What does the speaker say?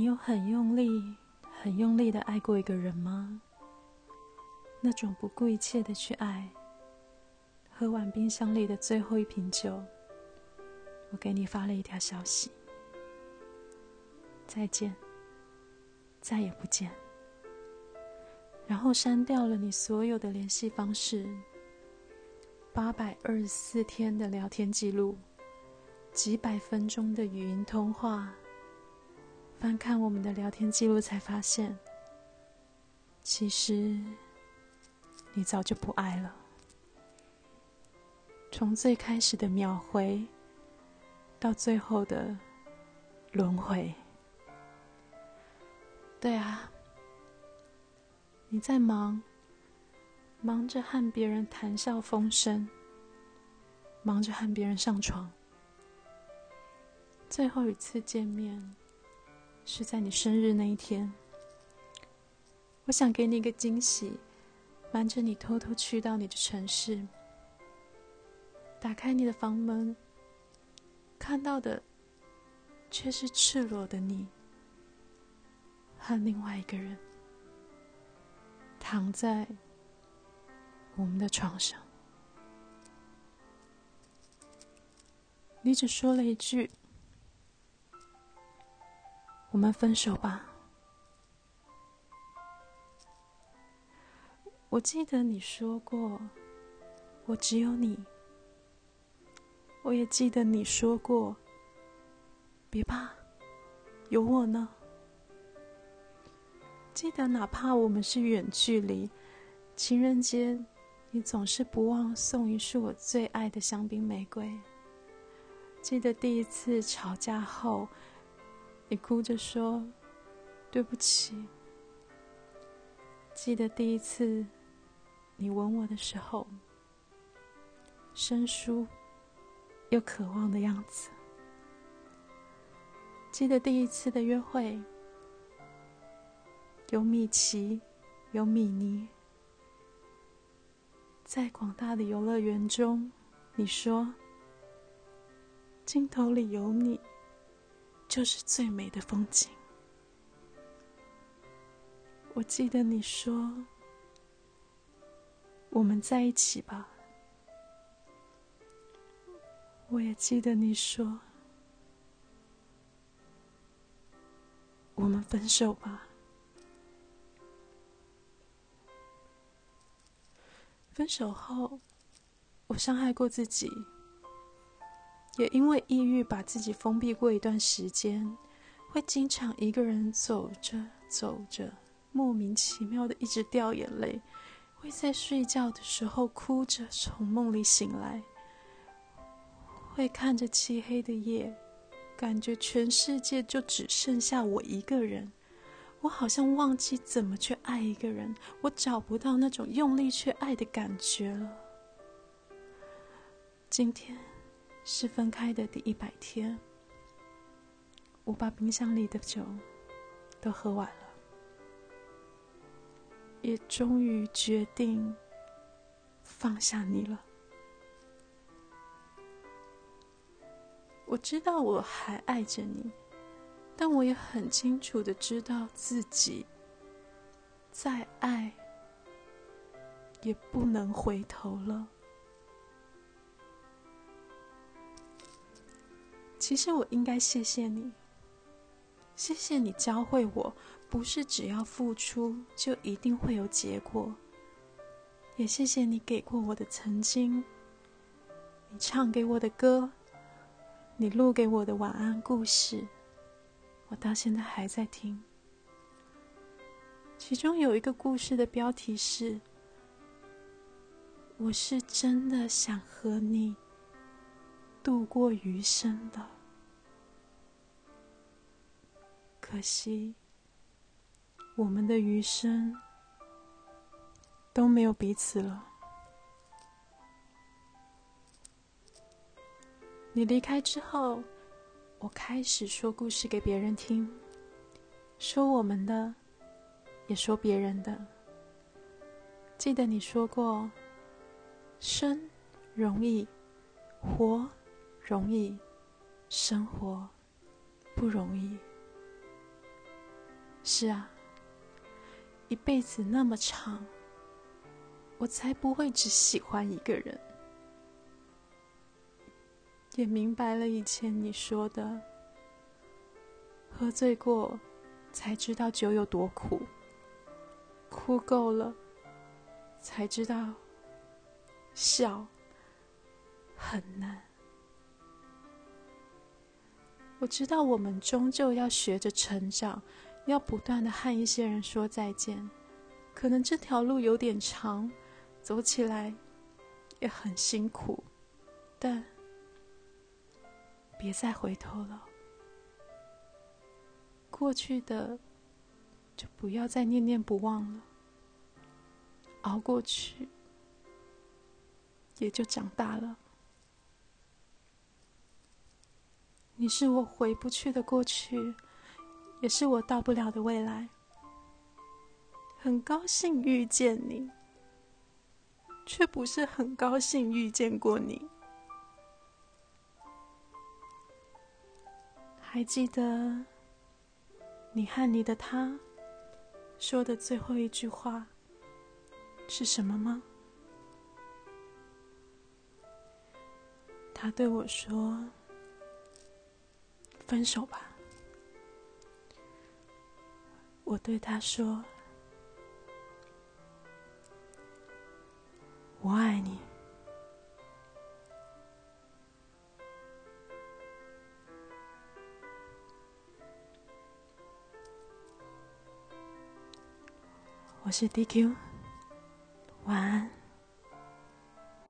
你有很用力、很用力的爱过一个人吗？那种不顾一切的去爱。喝完冰箱里的最后一瓶酒，我给你发了一条消息：再见，再也不见。然后删掉了你所有的联系方式，八百二十四天的聊天记录，几百分钟的语音通话。翻看我们的聊天记录，才发现，其实你早就不爱了。从最开始的秒回，到最后的轮回。对啊，你在忙，忙着和别人谈笑风生，忙着和别人上床。最后一次见面是在你生日那一天，我想给你一个惊喜，瞒着你偷偷去到你的城市。打开你的房门，看到的却是赤裸的你和另外一个人躺在我们的床上。你只说了一句：“我们分手吧。”我记得你说过：“我只有你。”我也记得你说过：“别怕，有我呢。”记得哪怕我们是远距离，情人节你总是不忘送一束我最爱的香槟玫瑰。记得第一次吵架后，你哭着说：“对不起。”记得第一次你吻我的时候，生疏。又渴望的样子。记得第一次的约会，有米奇，有米妮，在广大的游乐园中，你说：“镜头里有你，就是最美的风景。”我记得你说：“我们在一起吧。”我也记得你说：“我们分手吧。”分手后，我伤害过自己，也因为抑郁把自己封闭过一段时间，会经常一个人走着走着，莫名其妙的一直掉眼泪，会在睡觉的时候哭着从梦里醒来。会看着漆黑的夜，感觉全世界就只剩下我一个人。我好像忘记怎么去爱一个人，我找不到那种用力去爱的感觉了。今天是分开的第一百天，我把冰箱里的酒都喝完了，也终于决定放下你了。我知道我还爱着你，但我也很清楚的知道自己再爱也不能回头了。其实我应该谢谢你，谢谢你教会我，不是只要付出就一定会有结果。也谢谢你给过我的曾经，你唱给我的歌。你录给我的晚安故事，我到现在还在听。其中有一个故事的标题是：“我是真的想和你度过余生的，可惜我们的余生都没有彼此了。”你离开之后，我开始说故事给别人听，说我们的，也说别人的。记得你说过，生容易，活容易，生活不容易。是啊，一辈子那么长，我才不会只喜欢一个人。也明白了以前你说的，喝醉过才知道酒有多苦，哭够了才知道笑很难。我知道我们终究要学着成长，要不断的和一些人说再见，可能这条路有点长，走起来也很辛苦，但。别再回头了，过去的就不要再念念不忘了。熬过去，也就长大了。你是我回不去的过去，也是我到不了的未来。很高兴遇见你，却不是很高兴遇见过你。还记得你和你的他说的最后一句话是什么吗？他对我说：“分手吧。”我对他说：“我爱你。”我是 DQ。